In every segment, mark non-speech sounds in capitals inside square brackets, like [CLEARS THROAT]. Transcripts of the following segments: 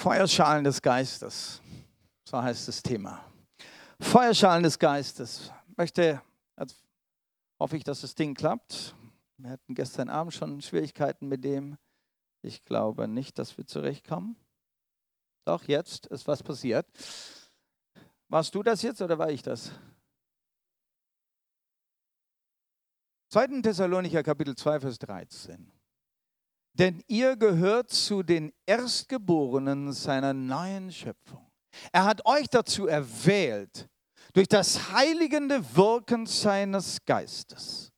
Feuerschalen des Geistes, so heißt das Thema. Feuerschalen des Geistes. Möchte, jetzt hoffe ich, dass das Ding klappt. Wir hatten gestern Abend schon Schwierigkeiten mit dem. Ich glaube nicht, dass wir zurechtkommen. Doch, jetzt ist was passiert. Warst du das jetzt oder war ich das? 2. Thessalonicher Kapitel 2, Vers 13. Denn ihr gehört zu den Erstgeborenen seiner neuen Schöpfung. Er hat euch dazu erwählt, durch das heiligende Wirken seines Geistes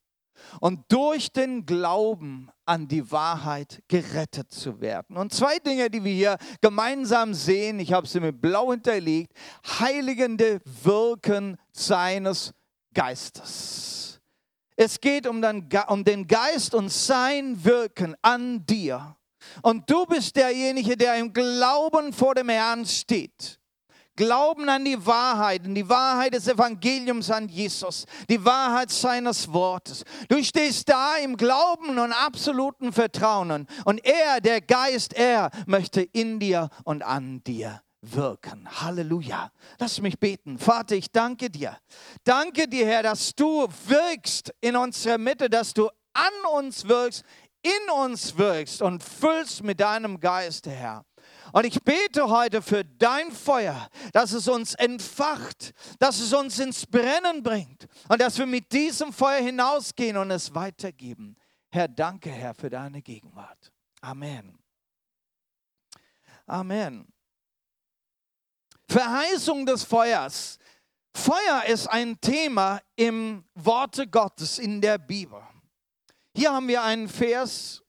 und durch den Glauben an die Wahrheit gerettet zu werden. Und zwei Dinge, die wir hier gemeinsam sehen, ich habe sie mit blau hinterlegt, heiligende Wirken seines Geistes. Es geht um den Geist und sein Wirken an dir. Und du bist derjenige, der im Glauben vor dem Herrn steht. Glauben an die Wahrheit, und die Wahrheit des Evangeliums an Jesus, die Wahrheit seines Wortes. Du stehst da im Glauben und absoluten Vertrauen und er, der Geist, er möchte in dir und an dir wirken. Halleluja. Lass mich beten. Vater, ich danke dir. Danke dir, Herr, dass du wirkst in unserer Mitte, dass du an uns wirkst, in uns wirkst und füllst mit deinem Geist, Herr. Und ich bete heute für dein Feuer, dass es uns entfacht, dass es uns ins Brennen bringt und dass wir mit diesem Feuer hinausgehen und es weitergeben. Herr, danke, Herr, für deine Gegenwart. Amen. Amen. Verheißung des Feuers. Feuer ist ein Thema im Worte Gottes in der Bibel. Hier haben wir einen Vers.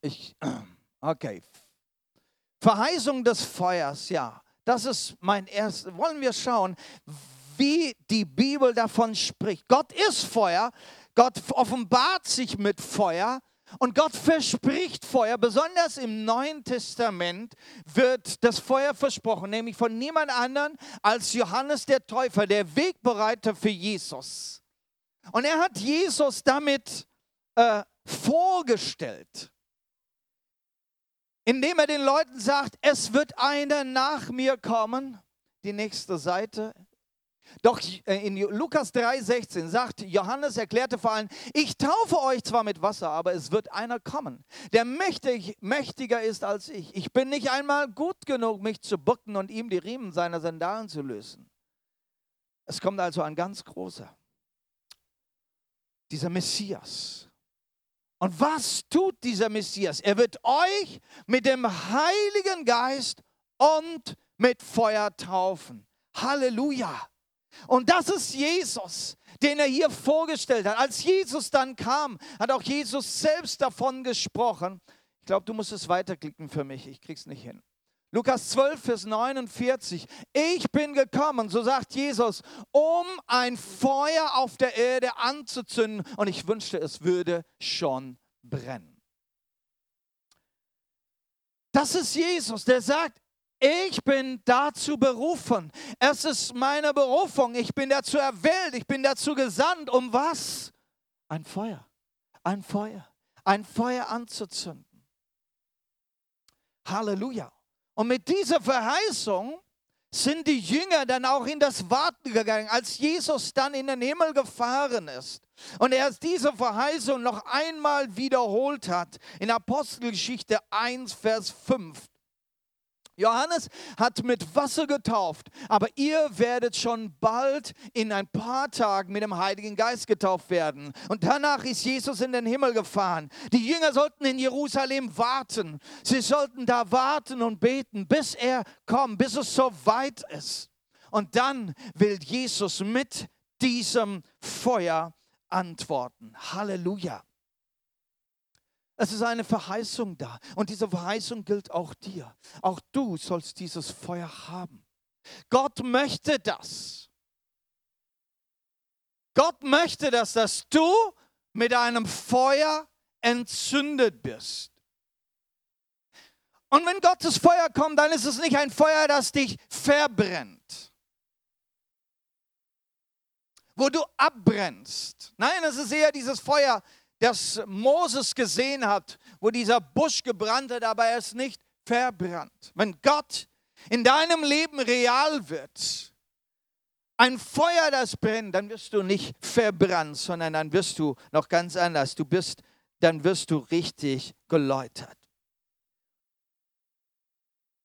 Ich, [CLEARS THROAT] okay, Verheißung des Feuers, ja, das ist mein erstes. Wollen wir schauen, wie die Bibel davon spricht. Gott ist Feuer, Gott offenbart sich mit Feuer und Gott verspricht Feuer. Besonders im Neuen Testament wird das Feuer versprochen, nämlich von niemand anderem als Johannes der Täufer, der Wegbereiter für Jesus. Und er hat Jesus damit äh, vorgestellt indem er den Leuten sagt, es wird einer nach mir kommen. Die nächste Seite. Doch äh, in Lukas 3,16 sagt Johannes, erklärte vor allem, ich taufe euch zwar mit Wasser, aber es wird einer kommen, der mächtig, mächtiger ist als ich. Ich bin nicht einmal gut genug, mich zu bücken und ihm die Riemen seiner Sandalen zu lösen. Es kommt also ein ganz großer, dieser Messias, und was tut dieser Messias? Er wird euch mit dem Heiligen Geist und mit Feuer taufen. Halleluja. Und das ist Jesus, den er hier vorgestellt hat. Als Jesus dann kam, hat auch Jesus selbst davon gesprochen. Ich glaube, du musst es weiterklicken für mich. Ich krieg's nicht hin. Lukas 12, Vers 49. Ich bin gekommen, so sagt Jesus, um ein Feuer auf der Erde anzuzünden. Und ich wünschte, es würde schon brennen. Das ist Jesus, der sagt, ich bin dazu berufen. Es ist meine Berufung. Ich bin dazu erwählt. Ich bin dazu gesandt. Um was? Ein Feuer. Ein Feuer. Ein Feuer anzuzünden. Halleluja. Und mit dieser Verheißung sind die Jünger dann auch in das Warten gegangen, als Jesus dann in den Himmel gefahren ist. Und er diese Verheißung noch einmal wiederholt hat in Apostelgeschichte 1, Vers 5. Johannes hat mit Wasser getauft, aber ihr werdet schon bald in ein paar Tagen mit dem Heiligen Geist getauft werden. Und danach ist Jesus in den Himmel gefahren. Die Jünger sollten in Jerusalem warten. Sie sollten da warten und beten, bis er kommt, bis es so weit ist. Und dann will Jesus mit diesem Feuer antworten. Halleluja. Es ist eine Verheißung da. Und diese Verheißung gilt auch dir. Auch du sollst dieses Feuer haben. Gott möchte das. Gott möchte das, dass du mit einem Feuer entzündet bist. Und wenn Gottes Feuer kommt, dann ist es nicht ein Feuer, das dich verbrennt, wo du abbrennst. Nein, es ist eher dieses Feuer, das Moses gesehen hat, wo dieser Busch gebrannt hat, aber er ist nicht verbrannt. Wenn Gott in deinem Leben real wird, ein Feuer, das brennt, dann wirst du nicht verbrannt, sondern dann wirst du noch ganz anders. Du bist, dann wirst du richtig geläutert.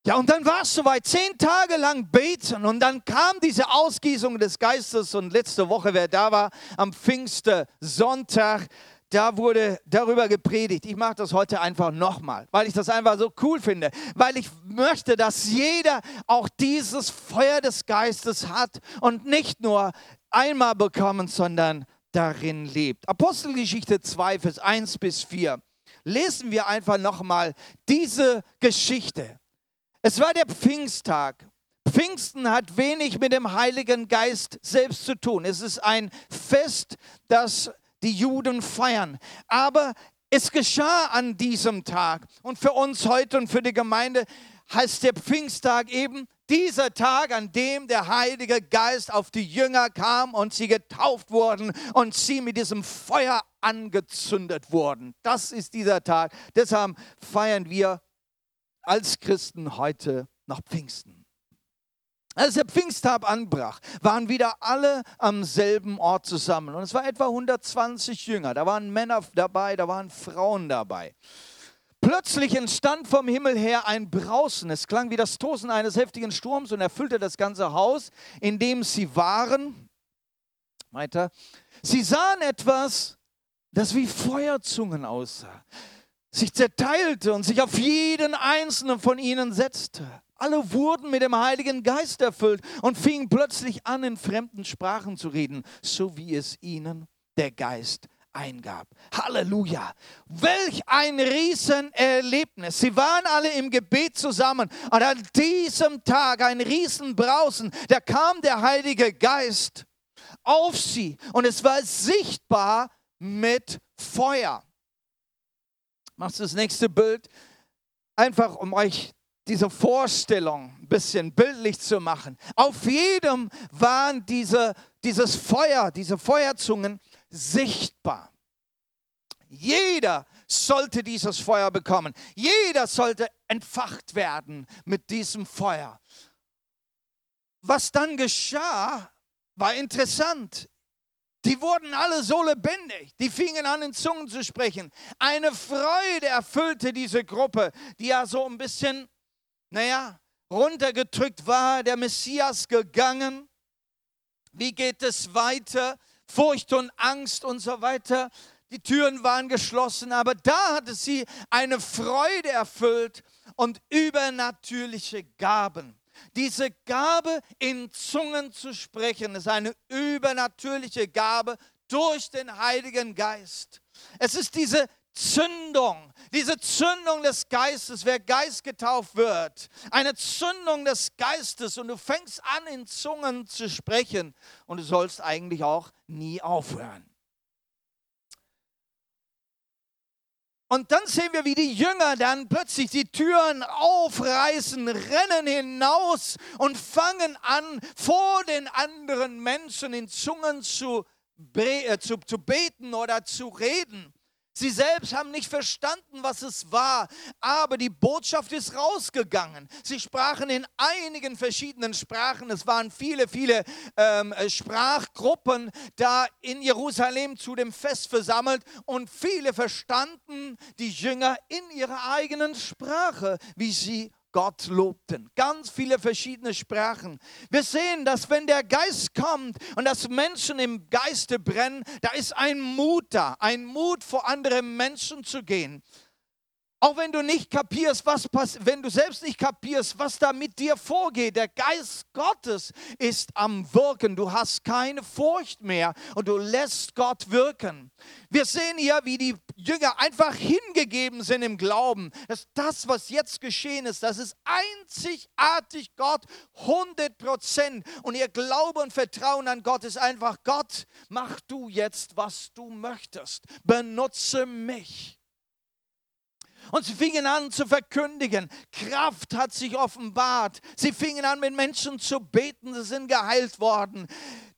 Ja, und dann war es soweit, zehn Tage lang beten und dann kam diese Ausgießung des Geistes und letzte Woche, wer da war, am Pfingstsonntag, da wurde darüber gepredigt. Ich mache das heute einfach nochmal, weil ich das einfach so cool finde, weil ich möchte, dass jeder auch dieses Feuer des Geistes hat und nicht nur einmal bekommen, sondern darin lebt. Apostelgeschichte 2, Vers 1 bis 4. Lesen wir einfach nochmal diese Geschichte. Es war der Pfingsttag. Pfingsten hat wenig mit dem Heiligen Geist selbst zu tun. Es ist ein Fest, das die Juden feiern. Aber es geschah an diesem Tag. Und für uns heute und für die Gemeinde heißt der Pfingsttag eben dieser Tag, an dem der Heilige Geist auf die Jünger kam und sie getauft wurden und sie mit diesem Feuer angezündet wurden. Das ist dieser Tag. Deshalb feiern wir als Christen heute nach Pfingsten. Als der Pfingsttag anbrach, waren wieder alle am selben Ort zusammen. Und es war etwa 120 Jünger. Da waren Männer dabei, da waren Frauen dabei. Plötzlich entstand vom Himmel her ein Brausen. Es klang wie das Tosen eines heftigen Sturms und erfüllte das ganze Haus, in dem sie waren. Weiter. Sie sahen etwas, das wie Feuerzungen aussah sich zerteilte und sich auf jeden einzelnen von ihnen setzte. Alle wurden mit dem Heiligen Geist erfüllt und fingen plötzlich an, in fremden Sprachen zu reden, so wie es ihnen der Geist eingab. Halleluja. Welch ein Riesenerlebnis. Sie waren alle im Gebet zusammen und an diesem Tag ein Riesenbrausen, da kam der Heilige Geist auf sie und es war sichtbar mit Feuer. Machst du das nächste Bild? Einfach um euch diese Vorstellung ein bisschen bildlich zu machen. Auf jedem waren diese, dieses Feuer, diese Feuerzungen sichtbar. Jeder sollte dieses Feuer bekommen. Jeder sollte entfacht werden mit diesem Feuer. Was dann geschah, war interessant. Die wurden alle so lebendig. Die fingen an, in Zungen zu sprechen. Eine Freude erfüllte diese Gruppe, die ja so ein bisschen, naja, runtergedrückt war. Der Messias gegangen. Wie geht es weiter? Furcht und Angst und so weiter. Die Türen waren geschlossen, aber da hatte sie eine Freude erfüllt und übernatürliche Gaben. Diese Gabe, in Zungen zu sprechen, ist eine übernatürliche Gabe durch den Heiligen Geist. Es ist diese Zündung, diese Zündung des Geistes, wer Geist getauft wird, eine Zündung des Geistes und du fängst an, in Zungen zu sprechen und du sollst eigentlich auch nie aufhören. Und dann sehen wir, wie die Jünger dann plötzlich die Türen aufreißen, rennen hinaus und fangen an, vor den anderen Menschen in Zungen zu, äh, zu, zu beten oder zu reden. Sie selbst haben nicht verstanden, was es war, aber die Botschaft ist rausgegangen. Sie sprachen in einigen verschiedenen Sprachen. Es waren viele, viele ähm, Sprachgruppen da in Jerusalem zu dem Fest versammelt und viele verstanden die Jünger in ihrer eigenen Sprache, wie sie Gott lobten. Ganz viele verschiedene Sprachen. Wir sehen, dass wenn der Geist kommt und dass Menschen im Geiste brennen, da ist ein Mut da, ein Mut vor andere Menschen zu gehen. Auch wenn du nicht kapierst, was passiert, wenn du selbst nicht kapierst, was da mit dir vorgeht, der Geist Gottes ist am Wirken. Du hast keine Furcht mehr und du lässt Gott wirken. Wir sehen hier, wie die Jünger einfach hingegeben sind im Glauben, dass das, was jetzt geschehen ist, das ist einzigartig Gott, 100 Prozent. Und ihr Glaube und Vertrauen an Gott ist einfach, Gott, mach du jetzt, was du möchtest. Benutze mich. Und sie fingen an zu verkündigen. Kraft hat sich offenbart. Sie fingen an, mit Menschen zu beten. Sie sind geheilt worden.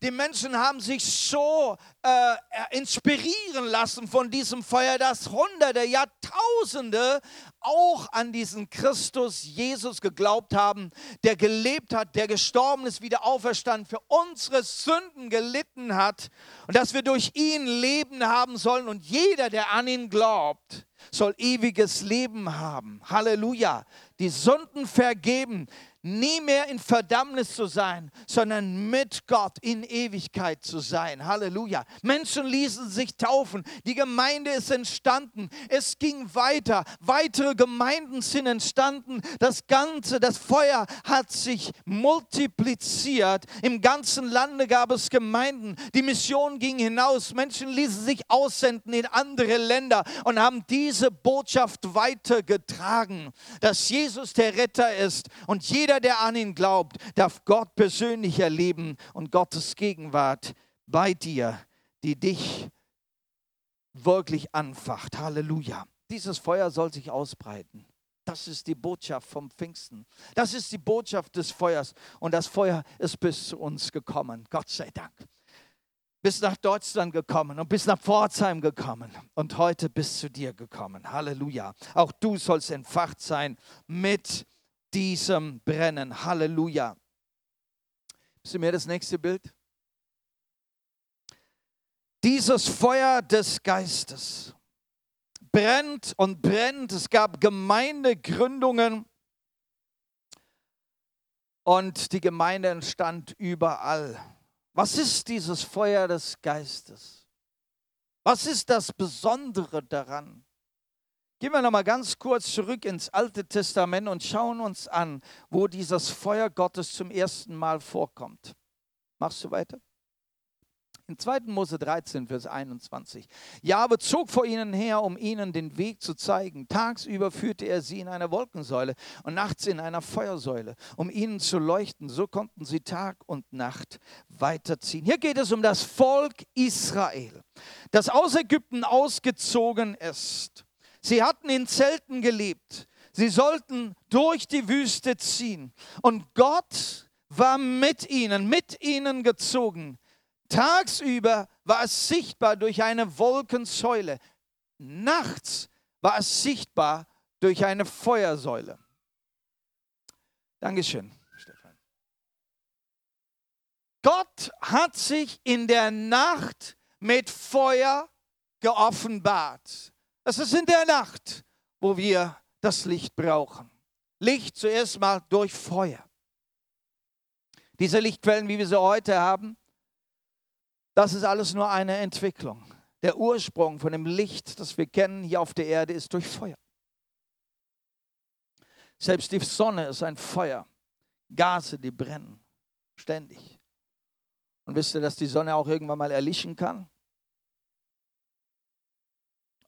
Die Menschen haben sich so äh, inspirieren lassen von diesem Feuer, dass Hunderte, Jahrtausende auch an diesen Christus Jesus geglaubt haben, der gelebt hat, der gestorben ist, wieder auferstanden, für unsere Sünden gelitten hat und dass wir durch ihn Leben haben sollen und jeder, der an ihn glaubt, soll ewiges Leben haben. Halleluja. Die Sünden vergeben, nie mehr in Verdammnis zu sein, sondern mit Gott in Ewigkeit zu sein. Halleluja. Menschen ließen sich taufen. Die Gemeinde ist entstanden. Es ging weiter. Weitere Gemeinden sind entstanden. Das Ganze, das Feuer hat sich multipliziert. Im ganzen Lande gab es Gemeinden. Die Mission ging hinaus. Menschen ließen sich aussenden in andere Länder und haben diese Botschaft weitergetragen, dass Jesus der Retter ist und jeder jeder, der an ihn glaubt, darf Gott persönlich erleben und Gottes Gegenwart bei dir, die dich wirklich anfacht. Halleluja. Dieses Feuer soll sich ausbreiten. Das ist die Botschaft vom Pfingsten. Das ist die Botschaft des Feuers. Und das Feuer ist bis zu uns gekommen. Gott sei Dank. Bis nach Deutschland gekommen und bis nach Pforzheim gekommen und heute bis zu dir gekommen. Halleluja. Auch du sollst entfacht sein mit diesem Brennen. Halleluja. Du mir das nächste Bild? Dieses Feuer des Geistes brennt und brennt. Es gab Gemeindegründungen und die Gemeinde entstand überall. Was ist dieses Feuer des Geistes? Was ist das Besondere daran? Gehen wir nochmal ganz kurz zurück ins Alte Testament und schauen uns an, wo dieses Feuer Gottes zum ersten Mal vorkommt. Machst du weiter? In 2. Mose 13, Vers 21. Jahwe zog vor ihnen her, um ihnen den Weg zu zeigen. Tagsüber führte er sie in einer Wolkensäule und nachts in einer Feuersäule, um ihnen zu leuchten. So konnten sie Tag und Nacht weiterziehen. Hier geht es um das Volk Israel, das aus Ägypten ausgezogen ist Sie hatten in Zelten gelebt. Sie sollten durch die Wüste ziehen. Und Gott war mit ihnen, mit ihnen gezogen. Tagsüber war es sichtbar durch eine Wolkensäule. Nachts war es sichtbar durch eine Feuersäule. Dankeschön, Stefan. Gott hat sich in der Nacht mit Feuer geoffenbart. Es ist in der Nacht, wo wir das Licht brauchen. Licht zuerst mal durch Feuer. Diese Lichtquellen, wie wir sie heute haben, das ist alles nur eine Entwicklung. Der Ursprung von dem Licht, das wir kennen hier auf der Erde, ist durch Feuer. Selbst die Sonne ist ein Feuer. Gase, die brennen ständig. Und wisst ihr, dass die Sonne auch irgendwann mal erlischen kann?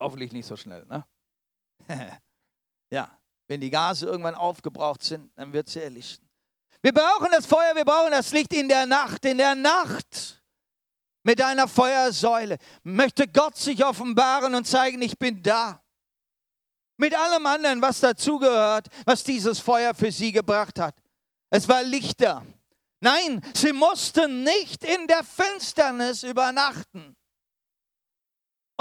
Hoffentlich nicht so schnell. Ne? [LAUGHS] ja, wenn die Gase irgendwann aufgebraucht sind, dann wird sie erlichten. Wir brauchen das Feuer, wir brauchen das Licht in der Nacht. In der Nacht mit einer Feuersäule möchte Gott sich offenbaren und zeigen, ich bin da. Mit allem anderen, was dazugehört, was dieses Feuer für sie gebracht hat. Es war Lichter. Nein, sie mussten nicht in der Finsternis übernachten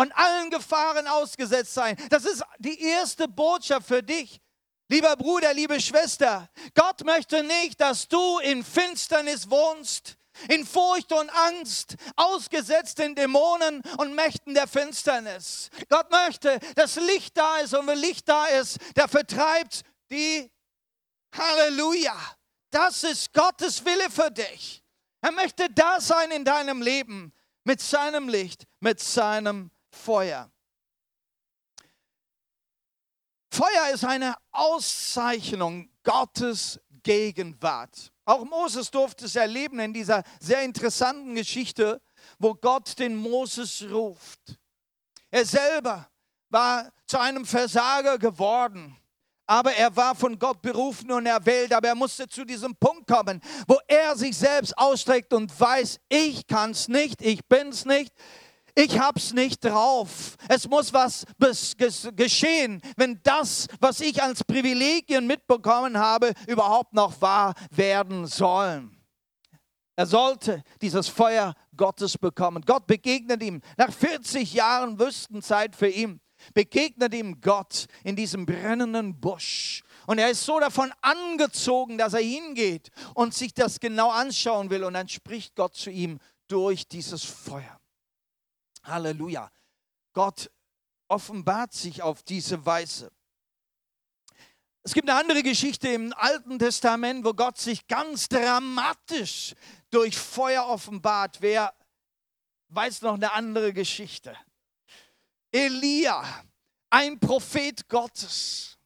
und allen Gefahren ausgesetzt sein. Das ist die erste Botschaft für dich. Lieber Bruder, liebe Schwester, Gott möchte nicht, dass du in Finsternis wohnst, in Furcht und Angst, ausgesetzt in Dämonen und Mächten der Finsternis. Gott möchte, dass Licht da ist und wenn Licht da ist, der vertreibt die Halleluja. Das ist Gottes Wille für dich. Er möchte da sein in deinem Leben mit seinem Licht, mit seinem Feuer. Feuer ist eine Auszeichnung Gottes Gegenwart. Auch Moses durfte es erleben in dieser sehr interessanten Geschichte, wo Gott den Moses ruft. Er selber war zu einem Versager geworden, aber er war von Gott berufen und erwählt, aber er musste zu diesem Punkt kommen, wo er sich selbst ausstreckt und weiß, ich kann es nicht, ich bin es nicht, ich hab's nicht drauf. Es muss was geschehen, wenn das, was ich als Privilegien mitbekommen habe, überhaupt noch wahr werden soll. Er sollte dieses Feuer Gottes bekommen. Gott begegnet ihm nach 40 Jahren Wüstenzeit für ihn. Begegnet ihm Gott in diesem brennenden Busch. Und er ist so davon angezogen, dass er hingeht und sich das genau anschauen will. Und dann spricht Gott zu ihm durch dieses Feuer. Halleluja. Gott offenbart sich auf diese Weise. Es gibt eine andere Geschichte im Alten Testament, wo Gott sich ganz dramatisch durch Feuer offenbart. Wer weiß noch eine andere Geschichte? Elia, ein Prophet Gottes,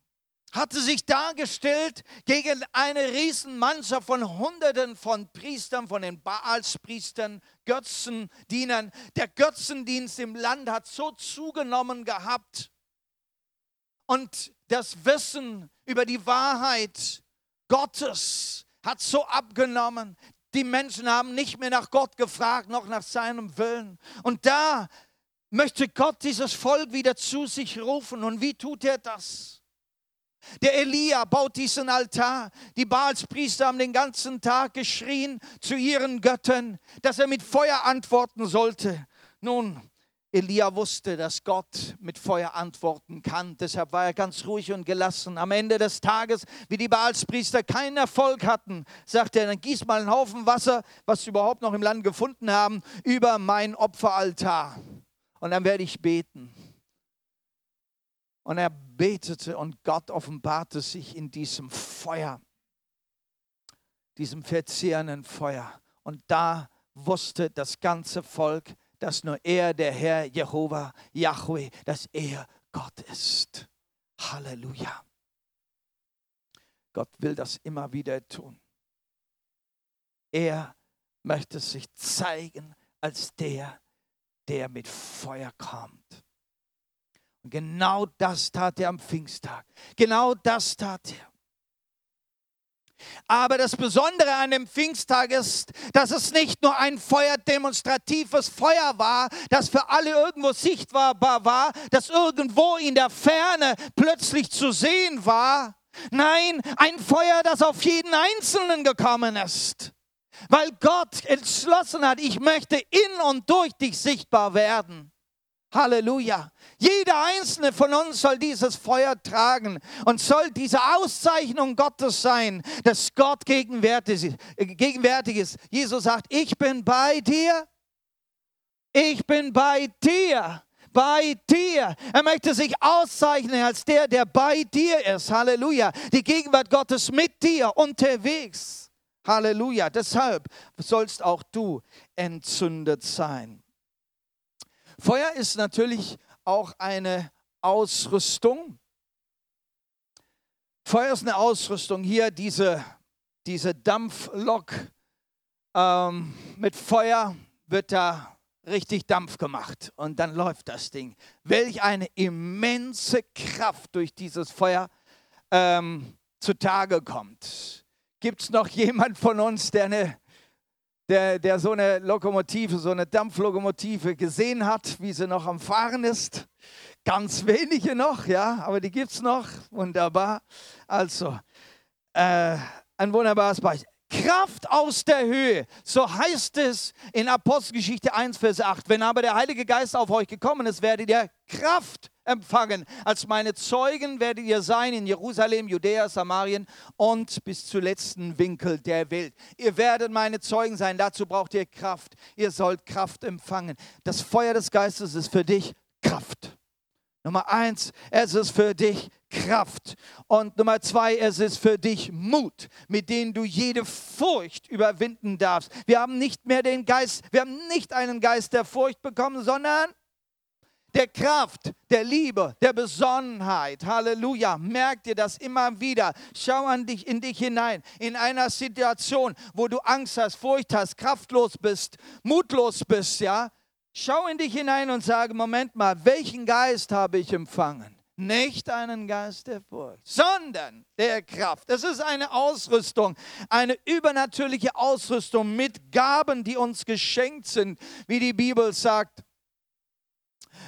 hatte sich dargestellt gegen eine Riesenmannschaft von Hunderten von Priestern, von den Baalspriestern, Götzendienern. Der Götzendienst im Land hat so zugenommen gehabt und das Wissen über die Wahrheit Gottes hat so abgenommen. Die Menschen haben nicht mehr nach Gott gefragt, noch nach seinem Willen. Und da möchte Gott dieses Volk wieder zu sich rufen. Und wie tut er das? Der Elia baut diesen Altar. Die Baalspriester haben den ganzen Tag geschrien zu ihren Göttern, dass er mit Feuer antworten sollte. Nun, Elia wusste, dass Gott mit Feuer antworten kann. Deshalb war er ganz ruhig und gelassen. Am Ende des Tages, wie die Baalspriester keinen Erfolg hatten, sagte er, dann gieß mal einen Haufen Wasser, was sie überhaupt noch im Land gefunden haben, über mein Opferaltar. Und dann werde ich beten. Und er betete und Gott offenbarte sich in diesem Feuer, diesem verzehrenden Feuer. Und da wusste das ganze Volk, dass nur er, der Herr Jehova, Yahweh, dass er Gott ist. Halleluja. Gott will das immer wieder tun. Er möchte sich zeigen als der, der mit Feuer kommt. Und genau das tat er am Pfingsttag. Genau das tat er. Aber das Besondere an dem Pfingsttag ist, dass es nicht nur ein feuerdemonstratives Feuer war, das für alle irgendwo sichtbar war, das irgendwo in der Ferne plötzlich zu sehen war. Nein, ein Feuer, das auf jeden Einzelnen gekommen ist. Weil Gott entschlossen hat, ich möchte in und durch dich sichtbar werden. Halleluja. Jeder einzelne von uns soll dieses Feuer tragen und soll diese Auszeichnung Gottes sein, dass Gott gegenwärtig ist. Jesus sagt, ich bin bei dir. Ich bin bei dir. Bei dir. Er möchte sich auszeichnen als der, der bei dir ist. Halleluja. Die Gegenwart Gottes mit dir unterwegs. Halleluja. Deshalb sollst auch du entzündet sein. Feuer ist natürlich auch eine Ausrüstung. Feuer ist eine Ausrüstung. Hier diese, diese Dampflok ähm, mit Feuer wird da richtig Dampf gemacht und dann läuft das Ding. Welch eine immense Kraft durch dieses Feuer ähm, zutage kommt. Gibt es noch jemand von uns, der eine der, der so eine Lokomotive, so eine Dampflokomotive gesehen hat, wie sie noch am Fahren ist. Ganz wenige noch, ja, aber die gibt es noch. Wunderbar. Also, äh, ein wunderbares Beispiel. Kraft aus der Höhe. So heißt es in Apostelgeschichte 1, Vers 8. Wenn aber der Heilige Geist auf euch gekommen ist, werdet ihr Kraft empfangen. Als meine Zeugen werdet ihr sein in Jerusalem, Judäa, Samarien und bis zu letzten Winkel der Welt. Ihr werdet meine Zeugen sein. Dazu braucht ihr Kraft. Ihr sollt Kraft empfangen. Das Feuer des Geistes ist für dich Kraft. Nummer eins, es ist für dich Kraft. Und Nummer zwei, es ist für dich Mut, mit dem du jede Furcht überwinden darfst. Wir haben nicht mehr den Geist, wir haben nicht einen Geist der Furcht bekommen, sondern der Kraft, der Liebe, der Besonnenheit. Halleluja. Merk dir das immer wieder. Schau an dich, in dich hinein. In einer Situation, wo du Angst hast, Furcht hast, kraftlos bist, mutlos bist, ja. Schau in dich hinein und sage, Moment mal, welchen Geist habe ich empfangen? Nicht einen Geist der Furcht, sondern der Kraft. Es ist eine Ausrüstung, eine übernatürliche Ausrüstung mit Gaben, die uns geschenkt sind, wie die Bibel sagt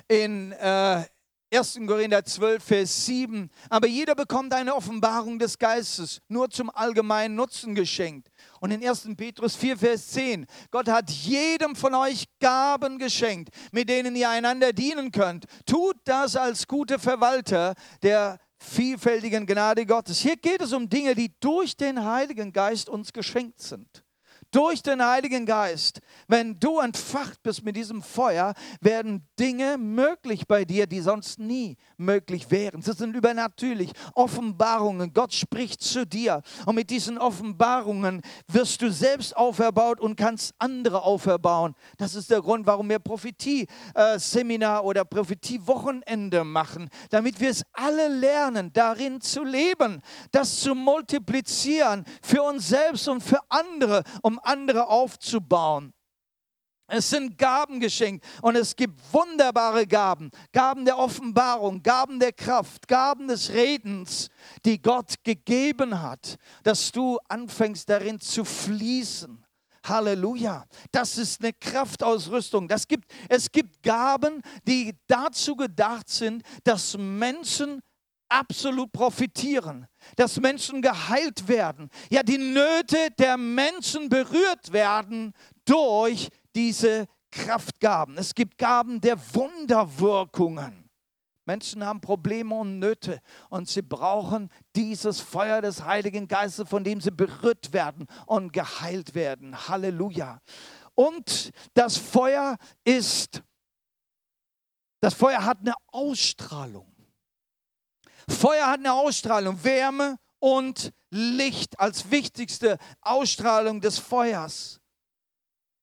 in äh, 1. Korinther 12, Vers 7. Aber jeder bekommt eine Offenbarung des Geistes, nur zum allgemeinen Nutzen geschenkt. Und in 1. Petrus 4, Vers 10. Gott hat jedem von euch Gaben geschenkt, mit denen ihr einander dienen könnt. Tut das als gute Verwalter der vielfältigen Gnade Gottes. Hier geht es um Dinge, die durch den Heiligen Geist uns geschenkt sind durch den Heiligen Geist, wenn du entfacht bist mit diesem Feuer, werden Dinge möglich bei dir, die sonst nie möglich wären. Sie sind übernatürlich. Offenbarungen. Gott spricht zu dir. Und mit diesen Offenbarungen wirst du selbst auferbaut und kannst andere auferbauen. Das ist der Grund, warum wir Prophetie-Seminar oder Prophetie-Wochenende machen, damit wir es alle lernen, darin zu leben, das zu multiplizieren für uns selbst und für andere, andere aufzubauen. Es sind Gaben geschenkt und es gibt wunderbare Gaben, Gaben der Offenbarung, Gaben der Kraft, Gaben des Redens, die Gott gegeben hat, dass du anfängst darin zu fließen. Halleluja. Das ist eine Kraftausrüstung. Das gibt, es gibt Gaben, die dazu gedacht sind, dass Menschen absolut profitieren, dass Menschen geheilt werden, ja die Nöte der Menschen berührt werden durch diese Kraftgaben. Es gibt Gaben der Wunderwirkungen. Menschen haben Probleme und Nöte und sie brauchen dieses Feuer des Heiligen Geistes, von dem sie berührt werden und geheilt werden. Halleluja. Und das Feuer ist, das Feuer hat eine Ausstrahlung. Feuer hat eine Ausstrahlung, Wärme und Licht als wichtigste Ausstrahlung des Feuers.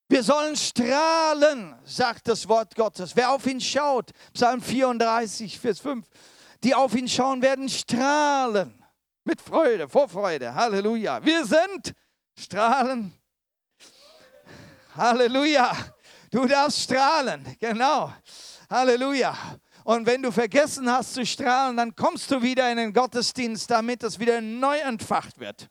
Wir sollen strahlen, sagt das Wort Gottes. Wer auf ihn schaut, Psalm 34, Vers 5, die auf ihn schauen, werden strahlen mit Freude, Vorfreude. Halleluja. Wir sind strahlen. Halleluja. Du darfst strahlen, genau. Halleluja. Und wenn du vergessen hast zu strahlen, dann kommst du wieder in den Gottesdienst, damit es wieder neu entfacht wird.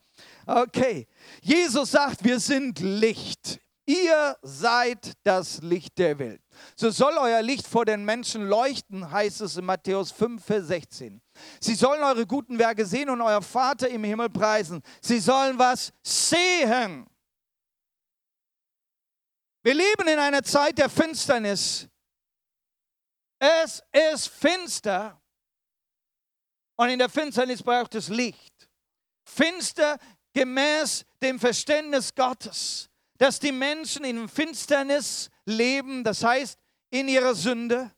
Okay, Jesus sagt, wir sind Licht. Ihr seid das Licht der Welt. So soll euer Licht vor den Menschen leuchten, heißt es in Matthäus 5, Vers 16. Sie sollen eure guten Werke sehen und euer Vater im Himmel preisen. Sie sollen was sehen. Wir leben in einer Zeit der Finsternis. Es ist finster und in der Finsternis braucht es Licht. Finster gemäß dem Verständnis Gottes, dass die Menschen in Finsternis leben, das heißt in ihrer Sünde.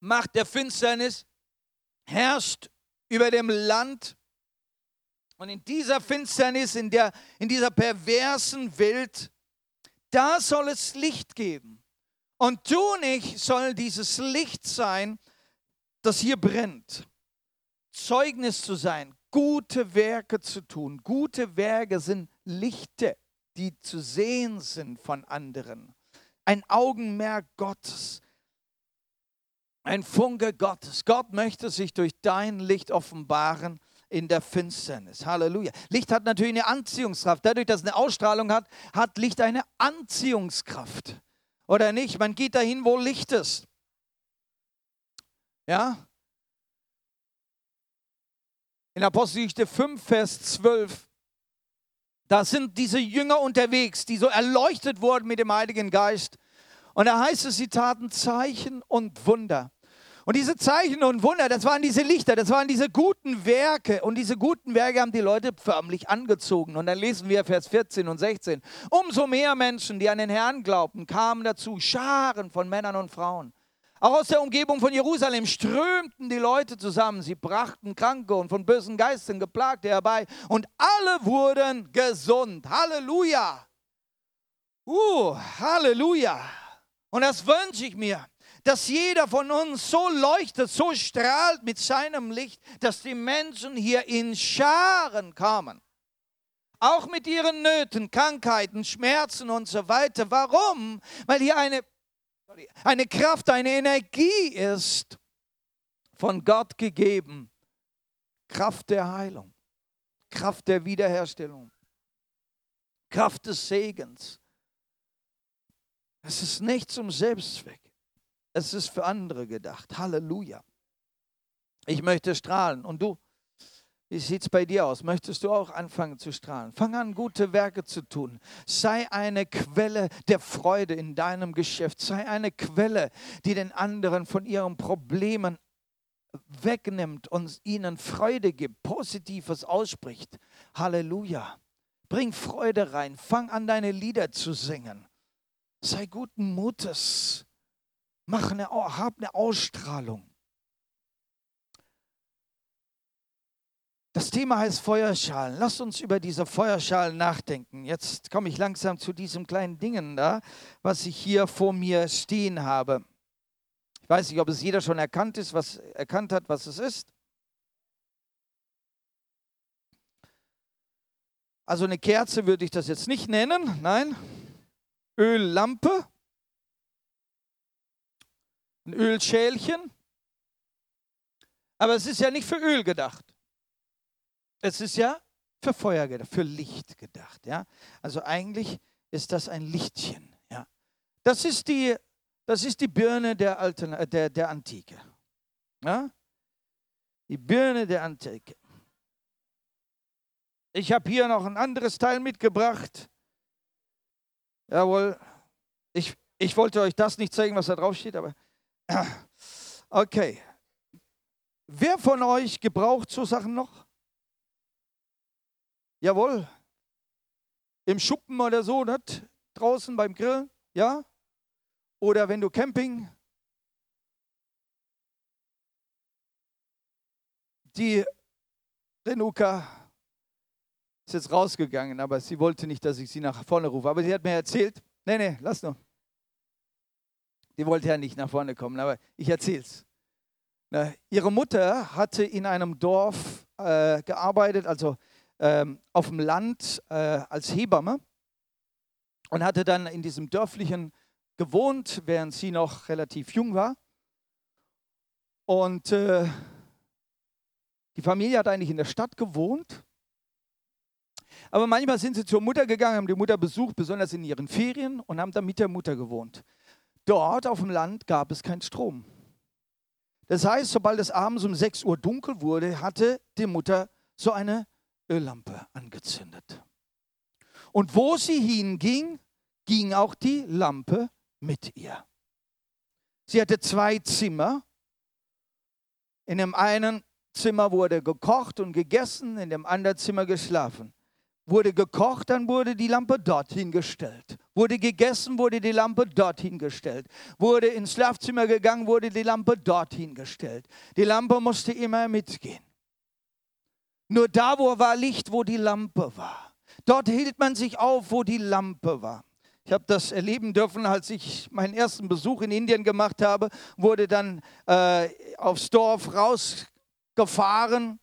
Macht der Finsternis herrscht über dem Land. Und in dieser Finsternis, in, der, in dieser perversen Welt, da soll es Licht geben. Und du und ich sollen dieses Licht sein, das hier brennt. Zeugnis zu sein, gute Werke zu tun. Gute Werke sind Lichte, die zu sehen sind von anderen. Ein Augenmerk Gottes. Ein Funke Gottes. Gott möchte sich durch dein Licht offenbaren in der Finsternis. Halleluja. Licht hat natürlich eine Anziehungskraft. Dadurch, dass es eine Ausstrahlung hat, hat Licht eine Anziehungskraft oder nicht. Man geht dahin, wo Licht ist. Ja? In Apostelgeschichte 5, Vers 12, da sind diese Jünger unterwegs, die so erleuchtet wurden mit dem Heiligen Geist. Und da heißt es, sie taten Zeichen und Wunder. Und diese Zeichen und Wunder, das waren diese Lichter, das waren diese guten Werke. Und diese guten Werke haben die Leute förmlich angezogen. Und dann lesen wir Vers 14 und 16. Umso mehr Menschen, die an den Herrn glaubten, kamen dazu, Scharen von Männern und Frauen. Auch aus der Umgebung von Jerusalem strömten die Leute zusammen. Sie brachten Kranke und von bösen Geistern geplagte herbei. Und alle wurden gesund. Halleluja. Uh, Halleluja. Und das wünsche ich mir dass jeder von uns so leuchtet, so strahlt mit seinem Licht, dass die Menschen hier in Scharen kommen. Auch mit ihren Nöten, Krankheiten, Schmerzen und so weiter. Warum? Weil hier eine, eine Kraft, eine Energie ist, von Gott gegeben. Kraft der Heilung, Kraft der Wiederherstellung, Kraft des Segens. Es ist nicht zum Selbstzweck. Es ist für andere gedacht. Halleluja. Ich möchte strahlen. Und du? Wie sieht es bei dir aus? Möchtest du auch anfangen zu strahlen? Fang an, gute Werke zu tun. Sei eine Quelle der Freude in deinem Geschäft. Sei eine Quelle, die den anderen von ihren Problemen wegnimmt und ihnen Freude gibt, Positives ausspricht. Halleluja. Bring Freude rein. Fang an, deine Lieder zu singen. Sei guten Mutes. Mach eine, hab eine Ausstrahlung. Das Thema heißt Feuerschalen. Lasst uns über diese Feuerschalen nachdenken. Jetzt komme ich langsam zu diesem kleinen Dingen da, was ich hier vor mir stehen habe. Ich weiß nicht, ob es jeder schon erkannt ist, was erkannt hat, was es ist. Also eine Kerze würde ich das jetzt nicht nennen, nein. Öllampe, ein Ölschälchen. Aber es ist ja nicht für Öl gedacht. Es ist ja für Feuer gedacht, für Licht gedacht. Ja? Also eigentlich ist das ein Lichtchen. Ja? Das, ist die, das ist die Birne der, Alten, äh, der, der Antike. Ja? Die Birne der Antike. Ich habe hier noch ein anderes Teil mitgebracht. Jawohl. Ich, ich wollte euch das nicht zeigen, was da drauf steht, aber. [CLEARS THROAT] Okay. Wer von euch gebraucht so Sachen noch? Jawohl. Im Schuppen oder so, nicht? draußen beim Grillen, ja? Oder wenn du Camping. Die Renuka ist jetzt rausgegangen, aber sie wollte nicht, dass ich sie nach vorne rufe. Aber sie hat mir erzählt, nee, nee, lass nur. Die wollte ja nicht nach vorne kommen, aber ich erzähl's. ihre Mutter hatte in einem Dorf äh, gearbeitet, also ähm, auf dem Land äh, als Hebamme und hatte dann in diesem dörflichen gewohnt, während sie noch relativ jung war. Und äh, die Familie hat eigentlich in der Stadt gewohnt. Aber manchmal sind sie zur Mutter gegangen, haben die Mutter besucht, besonders in ihren Ferien, und haben dann mit der Mutter gewohnt. Dort auf dem Land gab es keinen Strom. Das heißt, sobald es abends um 6 Uhr dunkel wurde, hatte die Mutter so eine Öllampe angezündet. Und wo sie hinging, ging auch die Lampe mit ihr. Sie hatte zwei Zimmer. In dem einen Zimmer wurde gekocht und gegessen, in dem anderen Zimmer geschlafen. Wurde gekocht, dann wurde die Lampe dorthin gestellt. Wurde gegessen, wurde die Lampe dorthin gestellt. Wurde ins Schlafzimmer gegangen, wurde die Lampe dorthin gestellt. Die Lampe musste immer mitgehen. Nur da, wo war Licht, wo die Lampe war. Dort hielt man sich auf, wo die Lampe war. Ich habe das erleben dürfen, als ich meinen ersten Besuch in Indien gemacht habe, wurde dann äh, aufs Dorf rausgefahren.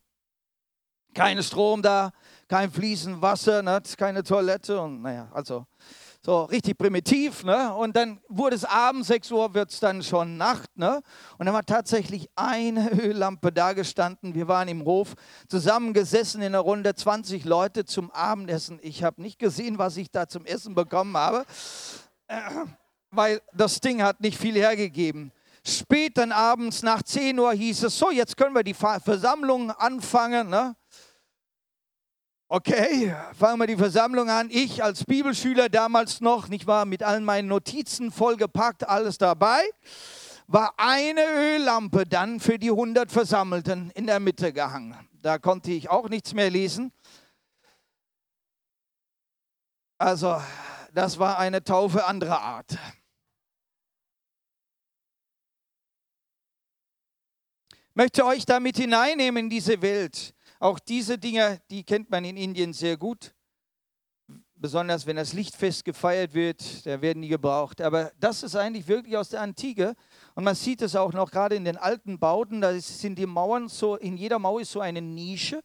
Kein Strom da, kein fließend Wasser, ne, keine Toilette und naja, also so richtig primitiv. Ne? Und dann wurde es abends, 6 Uhr wird es dann schon Nacht. Ne? Und dann war tatsächlich eine [LAUGHS] Öllampe da gestanden. Wir waren im Hof zusammengesessen in einer Runde, 20 Leute zum Abendessen. Ich habe nicht gesehen, was ich da zum Essen bekommen habe, [CLEARS THROAT] weil das Ding hat nicht viel hergegeben. Spät dann abends nach 10 Uhr hieß es, so, jetzt können wir die Versammlung anfangen. Ne? Okay, fangen wir die Versammlung an. Ich als Bibelschüler damals noch, nicht wahr, mit allen meinen Notizen vollgepackt, alles dabei, war eine Öllampe dann für die 100 Versammelten in der Mitte gehangen. Da konnte ich auch nichts mehr lesen. Also, das war eine Taufe anderer Art. Ich möchte euch damit hineinnehmen in diese Welt. Auch diese Dinge, die kennt man in Indien sehr gut. Besonders wenn das Lichtfest gefeiert wird, da werden die gebraucht. Aber das ist eigentlich wirklich aus der Antike. Und man sieht es auch noch gerade in den alten Bauten. Da sind die Mauern so, in jeder Mauer ist so eine Nische,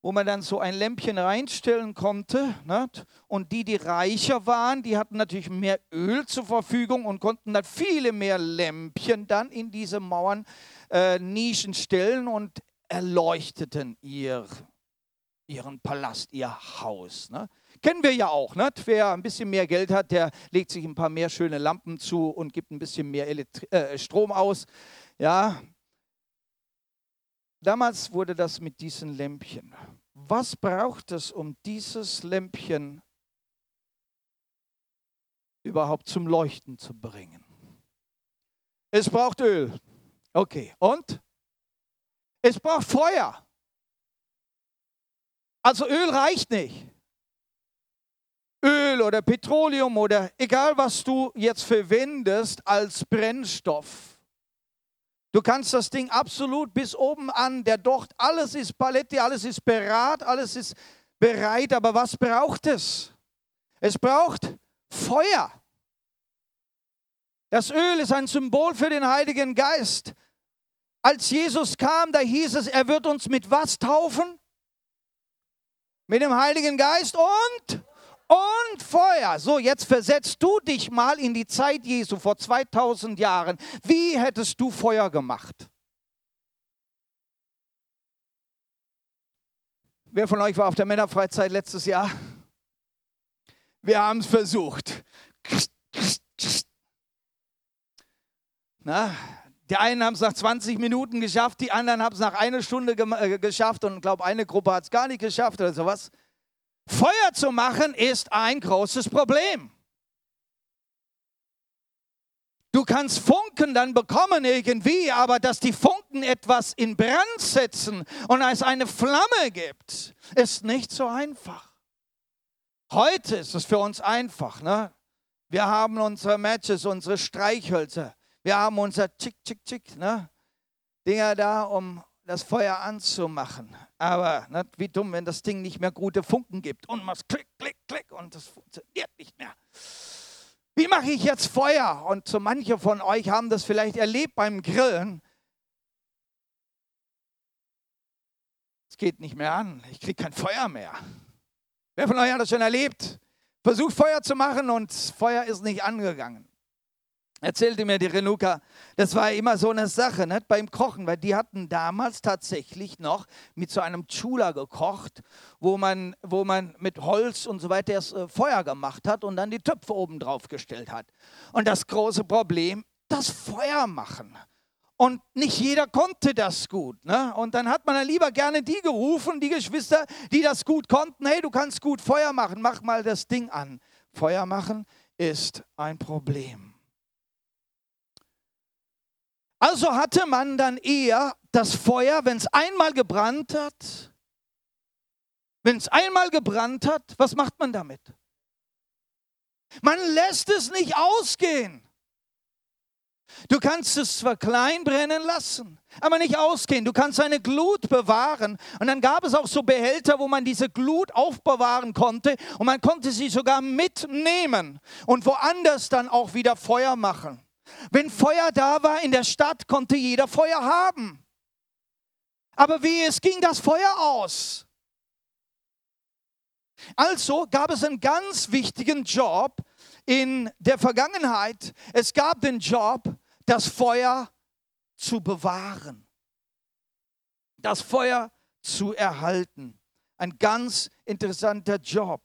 wo man dann so ein Lämpchen reinstellen konnte. Ne? Und die, die reicher waren, die hatten natürlich mehr Öl zur Verfügung und konnten dann viele mehr Lämpchen dann in diese Mauern äh, Nischen stellen. Und erleuchteten ihr ihren Palast, ihr Haus. Ne? Kennen wir ja auch. Ne? Wer ein bisschen mehr Geld hat, der legt sich ein paar mehr schöne Lampen zu und gibt ein bisschen mehr Elektri äh, Strom aus. Ja. Damals wurde das mit diesen Lämpchen. Was braucht es, um dieses Lämpchen überhaupt zum Leuchten zu bringen? Es braucht Öl. Okay, und? Es braucht Feuer. Also Öl reicht nicht. Öl oder Petroleum oder egal was du jetzt verwendest als Brennstoff. Du kannst das Ding absolut bis oben an, der Docht, alles ist Palette, alles ist berat, alles ist bereit, aber was braucht es? Es braucht Feuer. Das Öl ist ein Symbol für den Heiligen Geist. Als Jesus kam, da hieß es, er wird uns mit was taufen? Mit dem Heiligen Geist und und Feuer. So, jetzt versetzt du dich mal in die Zeit Jesu vor 2000 Jahren. Wie hättest du Feuer gemacht? Wer von euch war auf der Männerfreizeit letztes Jahr? Wir haben es versucht. Na, die einen haben es nach 20 Minuten geschafft, die anderen haben es nach einer Stunde äh, geschafft und ich glaube, eine Gruppe hat es gar nicht geschafft oder sowas. Feuer zu machen ist ein großes Problem. Du kannst Funken dann bekommen irgendwie, aber dass die Funken etwas in Brand setzen und es eine Flamme gibt, ist nicht so einfach. Heute ist es für uns einfach. Ne? Wir haben unsere Matches, unsere Streichhölzer. Wir haben unser Chick, Chick, Chick, ne? Dinger da, um das Feuer anzumachen. Aber ne, wie dumm, wenn das Ding nicht mehr gute Funken gibt und man klick, klick, klick und das funktioniert nicht mehr. Wie mache ich jetzt Feuer? Und so manche von euch haben das vielleicht erlebt beim Grillen. Es geht nicht mehr an. Ich kriege kein Feuer mehr. Wer von euch hat das schon erlebt? Versucht Feuer zu machen und Feuer ist nicht angegangen erzählte mir die Renuka, das war immer so eine Sache ne, beim Kochen, weil die hatten damals tatsächlich noch mit so einem Chula gekocht, wo man, wo man mit Holz und so weiter das äh, Feuer gemacht hat und dann die Töpfe oben drauf gestellt hat. Und das große Problem, das Feuer machen. Und nicht jeder konnte das gut. Ne? Und dann hat man dann lieber gerne die gerufen, die Geschwister, die das gut konnten. Hey, du kannst gut Feuer machen, mach mal das Ding an. Feuer machen ist ein Problem. Also hatte man dann eher das Feuer, wenn es einmal gebrannt hat, wenn es einmal gebrannt hat, was macht man damit? Man lässt es nicht ausgehen. Du kannst es zwar klein brennen lassen, aber nicht ausgehen. Du kannst eine Glut bewahren. Und dann gab es auch so Behälter, wo man diese Glut aufbewahren konnte und man konnte sie sogar mitnehmen und woanders dann auch wieder Feuer machen. Wenn Feuer da war in der Stadt, konnte jeder Feuer haben. Aber wie es ging das Feuer aus? Also gab es einen ganz wichtigen Job in der Vergangenheit. Es gab den Job, das Feuer zu bewahren, das Feuer zu erhalten. Ein ganz interessanter Job.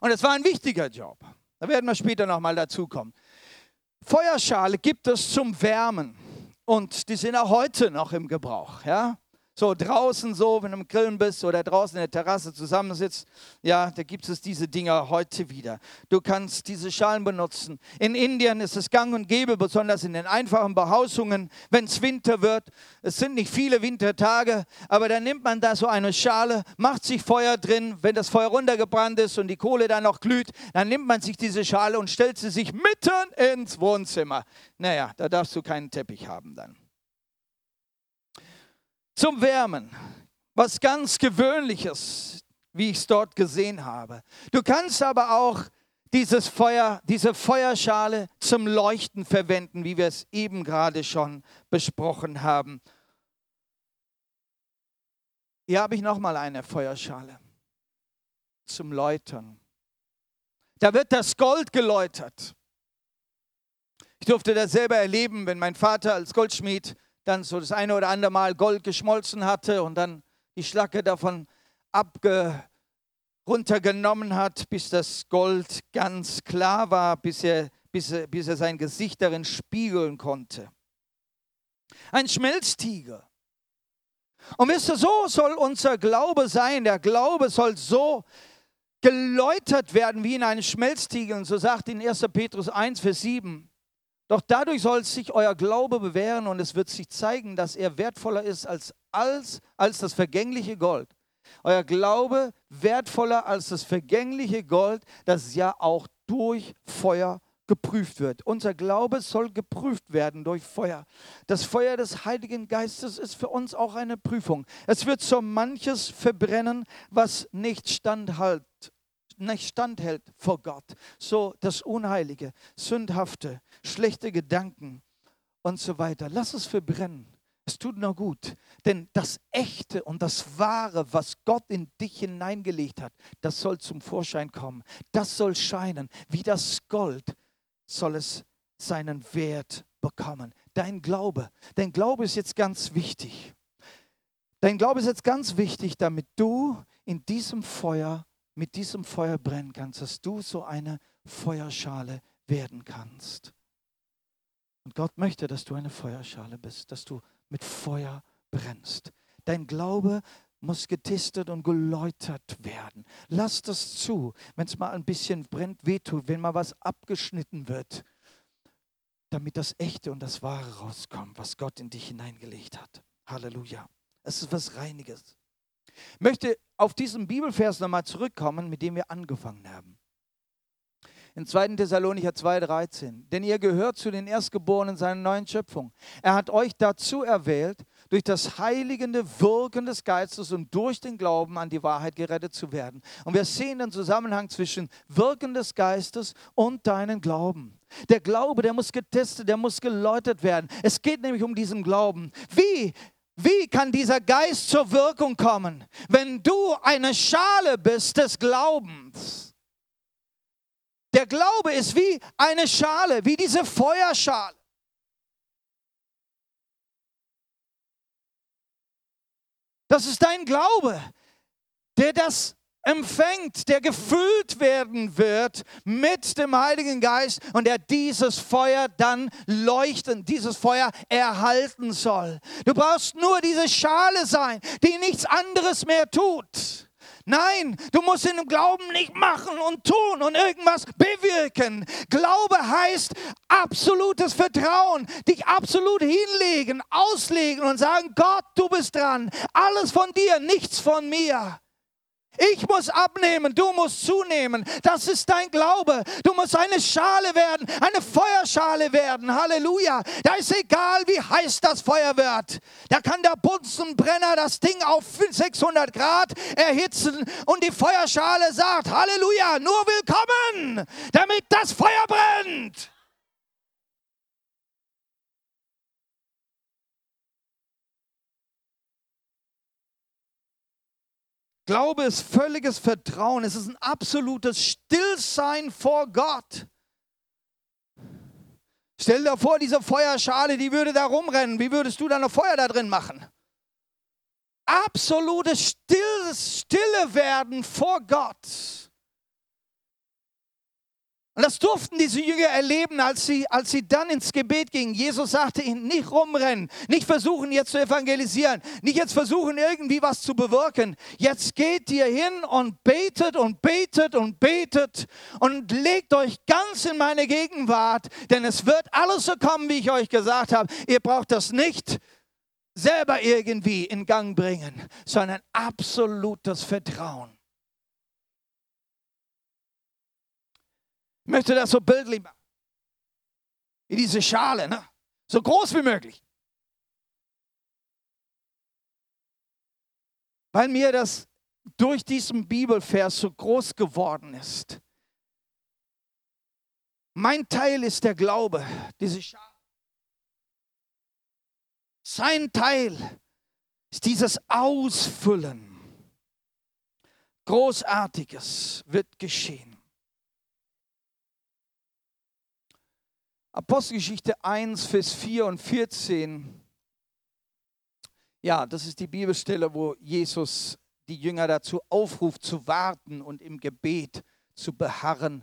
Und es war ein wichtiger Job. Da werden wir später nochmal dazu kommen. Feuerschale gibt es zum Wärmen und die sind auch heute noch im Gebrauch. Ja? So draußen so, wenn du im Grillen bist oder draußen in der Terrasse zusammensitzt, ja, da gibt es diese Dinger heute wieder. Du kannst diese Schalen benutzen. In Indien ist es gang und gäbe, besonders in den einfachen Behausungen, wenn es Winter wird. Es sind nicht viele Wintertage, aber dann nimmt man da so eine Schale, macht sich Feuer drin. Wenn das Feuer runtergebrannt ist und die Kohle dann noch glüht, dann nimmt man sich diese Schale und stellt sie sich mitten ins Wohnzimmer. Naja, da darfst du keinen Teppich haben dann zum Wärmen. Was ganz Gewöhnliches, wie ich es dort gesehen habe. Du kannst aber auch dieses Feuer, diese Feuerschale zum Leuchten verwenden, wie wir es eben gerade schon besprochen haben. Hier habe ich nochmal eine Feuerschale zum Läutern. Da wird das Gold geläutert. Ich durfte das selber erleben, wenn mein Vater als Goldschmied dann so das eine oder andere Mal Gold geschmolzen hatte und dann die Schlacke davon abge runtergenommen hat, bis das Gold ganz klar war, bis er, bis er, bis er sein Gesicht darin spiegeln konnte. Ein Schmelztiegel. Und wisst ihr, so soll unser Glaube sein. Der Glaube soll so geläutert werden wie in einem Schmelztiegel. Und so sagt in 1. Petrus 1, Vers 7. Doch dadurch soll sich euer Glaube bewähren und es wird sich zeigen, dass er wertvoller ist als, als, als das vergängliche Gold. Euer Glaube wertvoller als das vergängliche Gold, das ja auch durch Feuer geprüft wird. Unser Glaube soll geprüft werden durch Feuer. Das Feuer des Heiligen Geistes ist für uns auch eine Prüfung. Es wird so manches verbrennen, was nicht standhält, nicht standhält vor Gott. So das Unheilige, Sündhafte, schlechte Gedanken und so weiter. Lass es verbrennen. Es tut nur gut, denn das Echte und das Wahre, was Gott in dich hineingelegt hat, das soll zum Vorschein kommen. Das soll scheinen. Wie das Gold soll es seinen Wert bekommen. Dein Glaube, dein Glaube ist jetzt ganz wichtig. Dein Glaube ist jetzt ganz wichtig, damit du in diesem Feuer, mit diesem Feuer brennen kannst, dass du so eine Feuerschale werden kannst. Und Gott möchte, dass du eine Feuerschale bist, dass du mit Feuer brennst. Dein Glaube muss getestet und geläutert werden. Lass das zu, wenn es mal ein bisschen brennt, wehtut, wenn mal was abgeschnitten wird, damit das Echte und das Wahre rauskommt, was Gott in dich hineingelegt hat. Halleluja. Es ist was Reiniges. Möchte auf diesen Bibelvers nochmal zurückkommen, mit dem wir angefangen haben in 2. Thessalonicher 2,13. Denn ihr gehört zu den Erstgeborenen seiner neuen Schöpfung. Er hat euch dazu erwählt, durch das heiligende Wirken des Geistes und durch den Glauben an die Wahrheit gerettet zu werden. Und wir sehen den Zusammenhang zwischen Wirken des Geistes und deinen Glauben. Der Glaube, der muss getestet, der muss geläutert werden. Es geht nämlich um diesen Glauben. Wie wie kann dieser Geist zur Wirkung kommen, wenn du eine Schale bist des Glaubens? Der Glaube ist wie eine Schale, wie diese Feuerschale. Das ist dein Glaube, der das empfängt, der gefüllt werden wird mit dem Heiligen Geist und der dieses Feuer dann leuchten, dieses Feuer erhalten soll. Du brauchst nur diese Schale sein, die nichts anderes mehr tut. Nein, du musst in dem Glauben nicht machen und tun und irgendwas bewirken. Glaube heißt absolutes Vertrauen, dich absolut hinlegen, auslegen und sagen, Gott, du bist dran. Alles von dir, nichts von mir. Ich muss abnehmen, du musst zunehmen. Das ist dein Glaube. Du musst eine Schale werden, eine Feuerschale werden. Halleluja. Da ist egal, wie heiß das Feuer wird. Da kann der Bunsenbrenner das Ding auf 600 Grad erhitzen und die Feuerschale sagt, Halleluja, nur willkommen, damit das Feuer brennt. Glaube ist völliges Vertrauen. Es ist ein absolutes Stillsein vor Gott. Stell dir vor, diese Feuerschale, die würde da rumrennen. Wie würdest du da noch Feuer da drin machen? Absolutes Stille werden vor Gott. Und das durften diese Jünger erleben, als sie, als sie dann ins Gebet gingen. Jesus sagte ihnen, nicht rumrennen, nicht versuchen jetzt zu evangelisieren, nicht jetzt versuchen irgendwie was zu bewirken. Jetzt geht ihr hin und betet und betet und betet und legt euch ganz in meine Gegenwart, denn es wird alles so kommen, wie ich euch gesagt habe. Ihr braucht das nicht selber irgendwie in Gang bringen, sondern absolutes Vertrauen. Ich möchte das so bildlich machen. In diese Schale, ne? so groß wie möglich. Weil mir das durch diesen Bibelvers so groß geworden ist. Mein Teil ist der Glaube, diese Schale. Sein Teil ist dieses Ausfüllen. Großartiges wird geschehen. Apostelgeschichte 1, Vers 4 und 14 Ja, das ist die Bibelstelle, wo Jesus die Jünger dazu aufruft, zu warten und im Gebet zu beharren.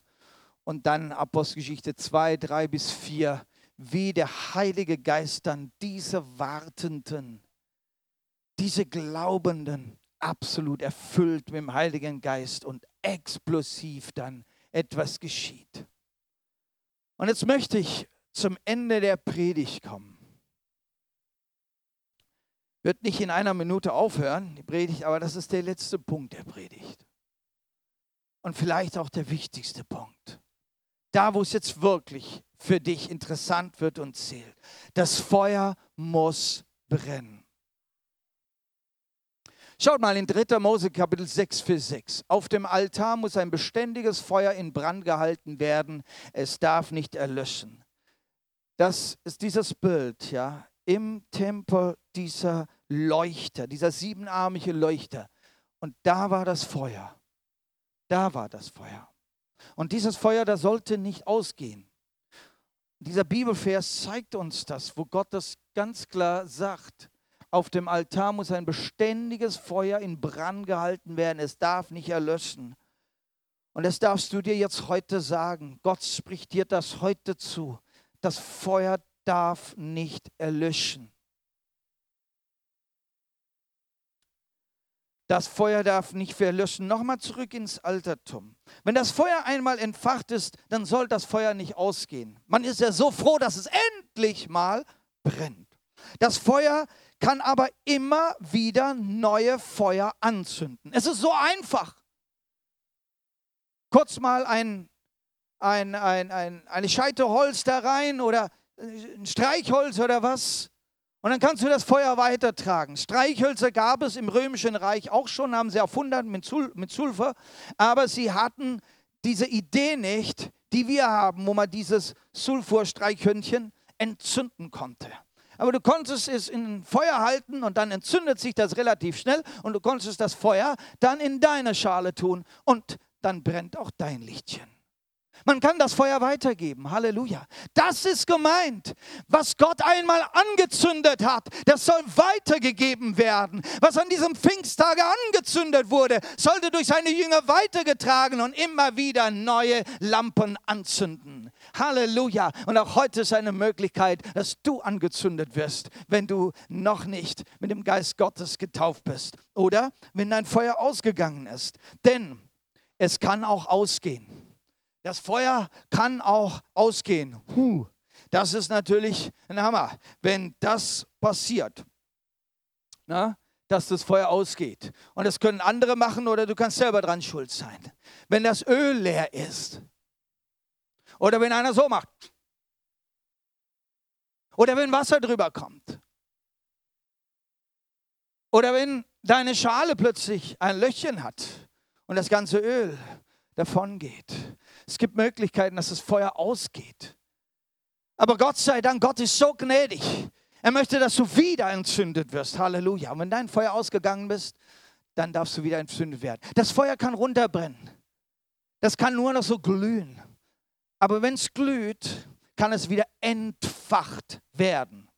Und dann Apostelgeschichte 2, 3 bis 4, wie der Heilige Geist dann diese Wartenden, diese Glaubenden absolut erfüllt mit dem Heiligen Geist und explosiv dann etwas geschieht. Und jetzt möchte ich zum Ende der Predigt kommen. Wird nicht in einer Minute aufhören, die Predigt, aber das ist der letzte Punkt der Predigt. Und vielleicht auch der wichtigste Punkt. Da, wo es jetzt wirklich für dich interessant wird und zählt. Das Feuer muss brennen. Schaut mal in 3. Mose Kapitel 6, Vers 6. Auf dem Altar muss ein beständiges Feuer in Brand gehalten werden. Es darf nicht erlöschen. Das ist dieses Bild, ja, im Tempel dieser Leuchter, dieser siebenarmige Leuchter. Und da war das Feuer. Da war das Feuer. Und dieses Feuer, da sollte nicht ausgehen. Dieser Bibelvers zeigt uns das, wo Gott das ganz klar sagt. Auf dem Altar muss ein beständiges Feuer in Brand gehalten werden. Es darf nicht erlöschen. Und das darfst du dir jetzt heute sagen. Gott spricht dir das heute zu. Das Feuer darf nicht erlöschen. Das Feuer darf nicht verlöschen. Nochmal zurück ins Altertum. Wenn das Feuer einmal entfacht ist, dann soll das Feuer nicht ausgehen. Man ist ja so froh, dass es endlich mal brennt. Das Feuer kann aber immer wieder neue Feuer anzünden. Es ist so einfach. Kurz mal ein, ein, ein, ein, eine Scheite Holz da rein oder ein Streichholz oder was. Und dann kannst du das Feuer weitertragen. Streichhölzer gab es im Römischen Reich auch schon, haben sie erfunden mit, mit Sulfur. Aber sie hatten diese Idee nicht, die wir haben, wo man dieses Sulfurstreichhörnchen entzünden konnte. Aber du konntest es in Feuer halten und dann entzündet sich das relativ schnell und du konntest das Feuer dann in deine Schale tun und dann brennt auch dein Lichtchen. Man kann das Feuer weitergeben. Halleluja. Das ist gemeint. Was Gott einmal angezündet hat, das soll weitergegeben werden. Was an diesem Pfingsttage angezündet wurde, sollte durch seine Jünger weitergetragen und immer wieder neue Lampen anzünden. Halleluja. Und auch heute ist eine Möglichkeit, dass du angezündet wirst, wenn du noch nicht mit dem Geist Gottes getauft bist oder wenn dein Feuer ausgegangen ist. Denn es kann auch ausgehen. Das Feuer kann auch ausgehen. Huh, das ist natürlich ein Hammer, wenn das passiert. Na, dass das Feuer ausgeht. Und das können andere machen oder du kannst selber dran schuld sein. Wenn das Öl leer ist. Oder wenn einer so macht. Oder wenn Wasser drüber kommt. Oder wenn deine Schale plötzlich ein Löchchen hat und das ganze Öl davon geht. Es gibt Möglichkeiten, dass das Feuer ausgeht. Aber Gott sei Dank, Gott ist so gnädig. Er möchte, dass du wieder entzündet wirst. Halleluja. Und wenn dein Feuer ausgegangen bist, dann darfst du wieder entzündet werden. Das Feuer kann runterbrennen. Das kann nur noch so glühen. Aber wenn es glüht, kann es wieder entfacht werden.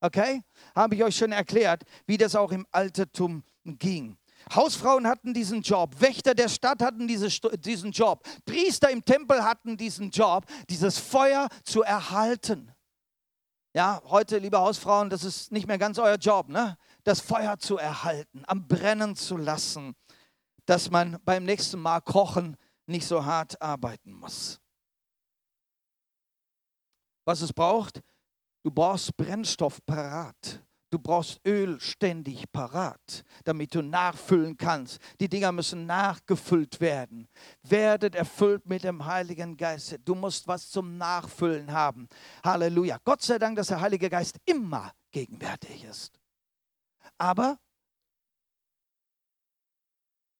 Okay? Habe ich euch schon erklärt, wie das auch im Altertum ging. Hausfrauen hatten diesen Job, Wächter der Stadt hatten diese, diesen Job, Priester im Tempel hatten diesen Job, dieses Feuer zu erhalten. Ja, heute, liebe Hausfrauen, das ist nicht mehr ganz euer Job, ne? das Feuer zu erhalten, am Brennen zu lassen, dass man beim nächsten Mal kochen nicht so hart arbeiten muss. Was es braucht, du brauchst Brennstoff parat. Du brauchst Öl ständig parat, damit du nachfüllen kannst. Die Dinger müssen nachgefüllt werden. Werdet erfüllt mit dem Heiligen Geist. Du musst was zum Nachfüllen haben. Halleluja. Gott sei Dank, dass der Heilige Geist immer gegenwärtig ist. Aber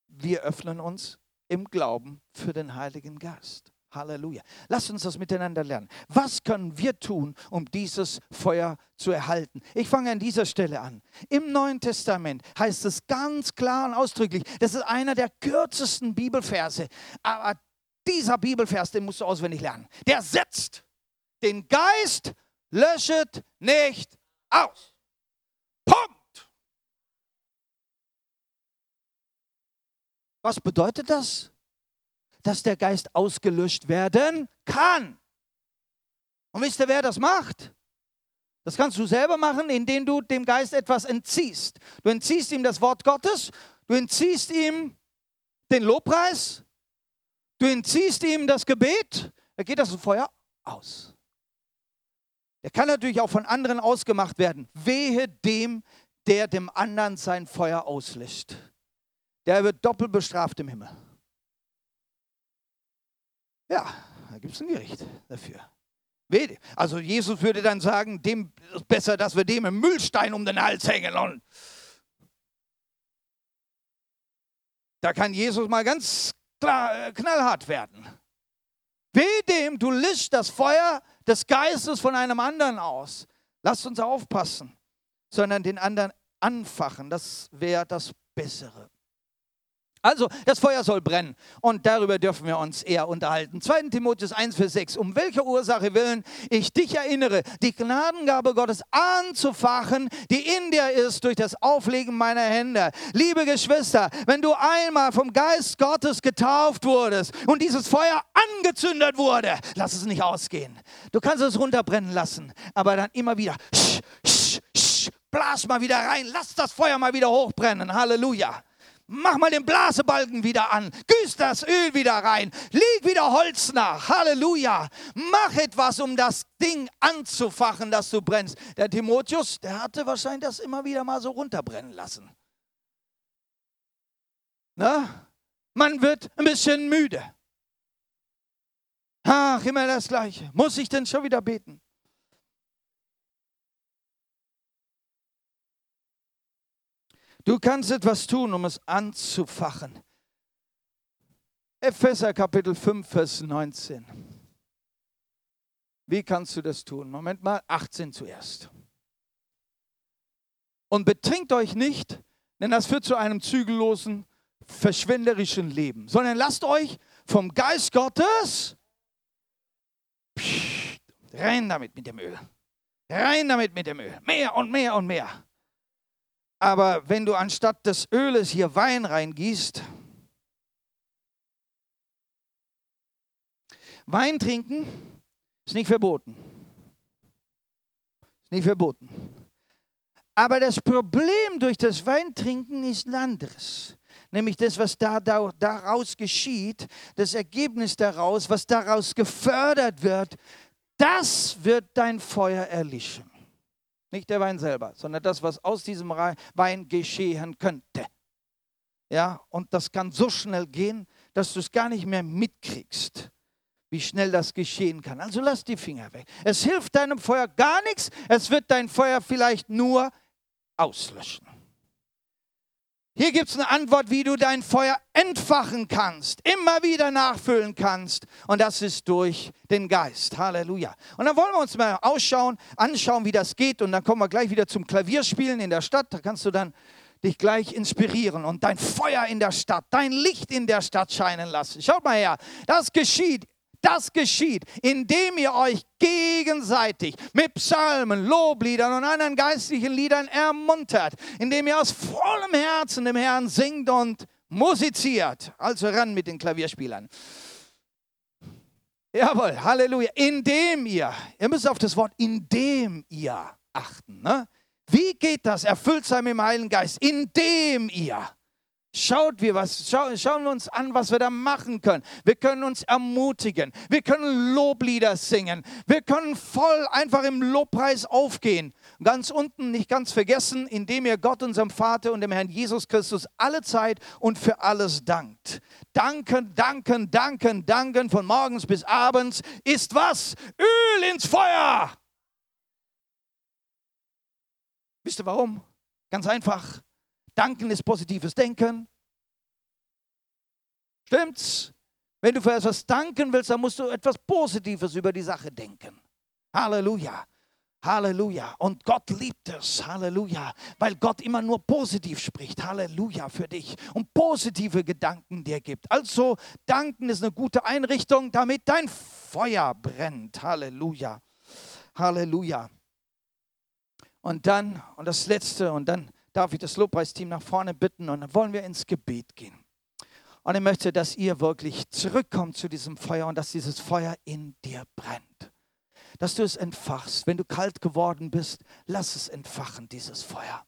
wir öffnen uns im Glauben für den Heiligen Geist. Halleluja. Lass uns das miteinander lernen. Was können wir tun, um dieses Feuer zu erhalten? Ich fange an dieser Stelle an. Im Neuen Testament heißt es ganz klar und ausdrücklich, das ist einer der kürzesten Bibelverse. Aber dieser Bibelvers, den musst du auswendig lernen. Der setzt den Geist löschet nicht aus. Punkt. Was bedeutet das? Dass der Geist ausgelöscht werden kann. Und wisst ihr, wer das macht? Das kannst du selber machen, indem du dem Geist etwas entziehst. Du entziehst ihm das Wort Gottes, du entziehst ihm den Lobpreis, du entziehst ihm das Gebet, da geht das Feuer aus. Er kann natürlich auch von anderen ausgemacht werden. Wehe dem, der dem anderen sein Feuer auslöscht. Der wird doppelt bestraft im Himmel. Ja, da gibt es ein Gericht dafür. Also Jesus würde dann sagen, dem ist besser, dass wir dem einen Müllstein um den Hals hängen. Und da kann Jesus mal ganz klar, äh, knallhart werden. Weh dem, du löscht das Feuer des Geistes von einem anderen aus. Lasst uns aufpassen, sondern den anderen anfachen. Das wäre das Bessere. Also, das Feuer soll brennen und darüber dürfen wir uns eher unterhalten. 2. Timotheus 1, Vers 6. Um welche Ursache willen ich dich erinnere, die Gnadengabe Gottes anzufachen, die in dir ist durch das Auflegen meiner Hände. Liebe Geschwister, wenn du einmal vom Geist Gottes getauft wurdest und dieses Feuer angezündet wurde, lass es nicht ausgehen. Du kannst es runterbrennen lassen, aber dann immer wieder, sch, sch, sch, blas mal wieder rein, lass das Feuer mal wieder hochbrennen. Halleluja. Mach mal den Blasebalken wieder an. Güß das Öl wieder rein. Leg wieder Holz nach. Halleluja. Mach etwas, um das Ding anzufachen, dass du brennst. Der Timotheus, der hatte wahrscheinlich das immer wieder mal so runterbrennen lassen. Na? Man wird ein bisschen müde. Ach, immer das Gleiche. Muss ich denn schon wieder beten? Du kannst etwas tun, um es anzufachen. Epheser Kapitel 5, Vers 19. Wie kannst du das tun? Moment mal, 18 zuerst. Und betrinkt euch nicht, denn das führt zu einem zügellosen, verschwenderischen Leben, sondern lasst euch vom Geist Gottes rein damit mit dem Öl. Rein damit mit dem Öl. Mehr und mehr und mehr. Aber wenn du anstatt des Öles hier Wein reingießt, Wein trinken ist nicht verboten. Ist nicht verboten. Aber das Problem durch das Weintrinken ist ein anderes. Nämlich das, was da, da, daraus geschieht, das Ergebnis daraus, was daraus gefördert wird, das wird dein Feuer erlischen. Nicht der Wein selber, sondern das, was aus diesem Wein geschehen könnte. Ja, und das kann so schnell gehen, dass du es gar nicht mehr mitkriegst, wie schnell das geschehen kann. Also lass die Finger weg. Es hilft deinem Feuer gar nichts. Es wird dein Feuer vielleicht nur auslöschen. Hier gibt es eine Antwort, wie du dein Feuer entfachen kannst, immer wieder nachfüllen kannst. Und das ist durch den Geist. Halleluja. Und dann wollen wir uns mal ausschauen, anschauen, wie das geht. Und dann kommen wir gleich wieder zum Klavierspielen in der Stadt. Da kannst du dann dich gleich inspirieren und dein Feuer in der Stadt, dein Licht in der Stadt scheinen lassen. Schaut mal her, das geschieht das geschieht, indem ihr euch gegenseitig mit Psalmen, Lobliedern und anderen geistlichen Liedern ermuntert, indem ihr aus vollem Herzen dem Herrn singt und musiziert. Also ran mit den Klavierspielern. Jawohl, Halleluja. Indem ihr, ihr müsst auf das Wort indem ihr achten. Ne? Wie geht das? Erfüllt sein mit dem Heiligen Geist. Indem ihr. Schaut wir was, schau, schauen wir uns an, was wir da machen können. Wir können uns ermutigen. Wir können Loblieder singen. Wir können voll einfach im Lobpreis aufgehen. Ganz unten nicht ganz vergessen, indem ihr Gott, unserem Vater und dem Herrn Jesus Christus alle Zeit und für alles dankt. Danken, danken, danken, danken von morgens bis abends ist was? Öl ins Feuer. Wisst ihr warum? Ganz einfach Danken ist positives Denken. Stimmt's? Wenn du für etwas danken willst, dann musst du etwas Positives über die Sache denken. Halleluja. Halleluja. Und Gott liebt es. Halleluja. Weil Gott immer nur positiv spricht. Halleluja für dich. Und positive Gedanken dir gibt. Also, danken ist eine gute Einrichtung, damit dein Feuer brennt. Halleluja. Halleluja. Und dann, und das Letzte, und dann darf ich das Lobpreisteam nach vorne bitten und dann wollen wir ins Gebet gehen. Und ich möchte, dass ihr wirklich zurückkommt zu diesem Feuer und dass dieses Feuer in dir brennt. Dass du es entfachst. Wenn du kalt geworden bist, lass es entfachen, dieses Feuer.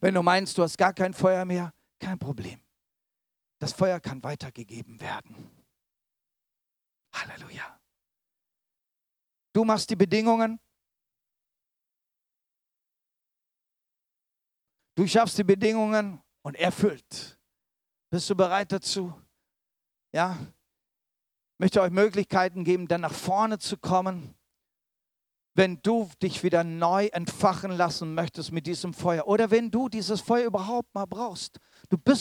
Wenn du meinst, du hast gar kein Feuer mehr, kein Problem. Das Feuer kann weitergegeben werden. Halleluja. Du machst die Bedingungen. Du schaffst die Bedingungen und erfüllt. Bist du bereit dazu? Ja? Ich möchte euch Möglichkeiten geben, dann nach vorne zu kommen, wenn du dich wieder neu entfachen lassen möchtest mit diesem Feuer oder wenn du dieses Feuer überhaupt mal brauchst. Du bist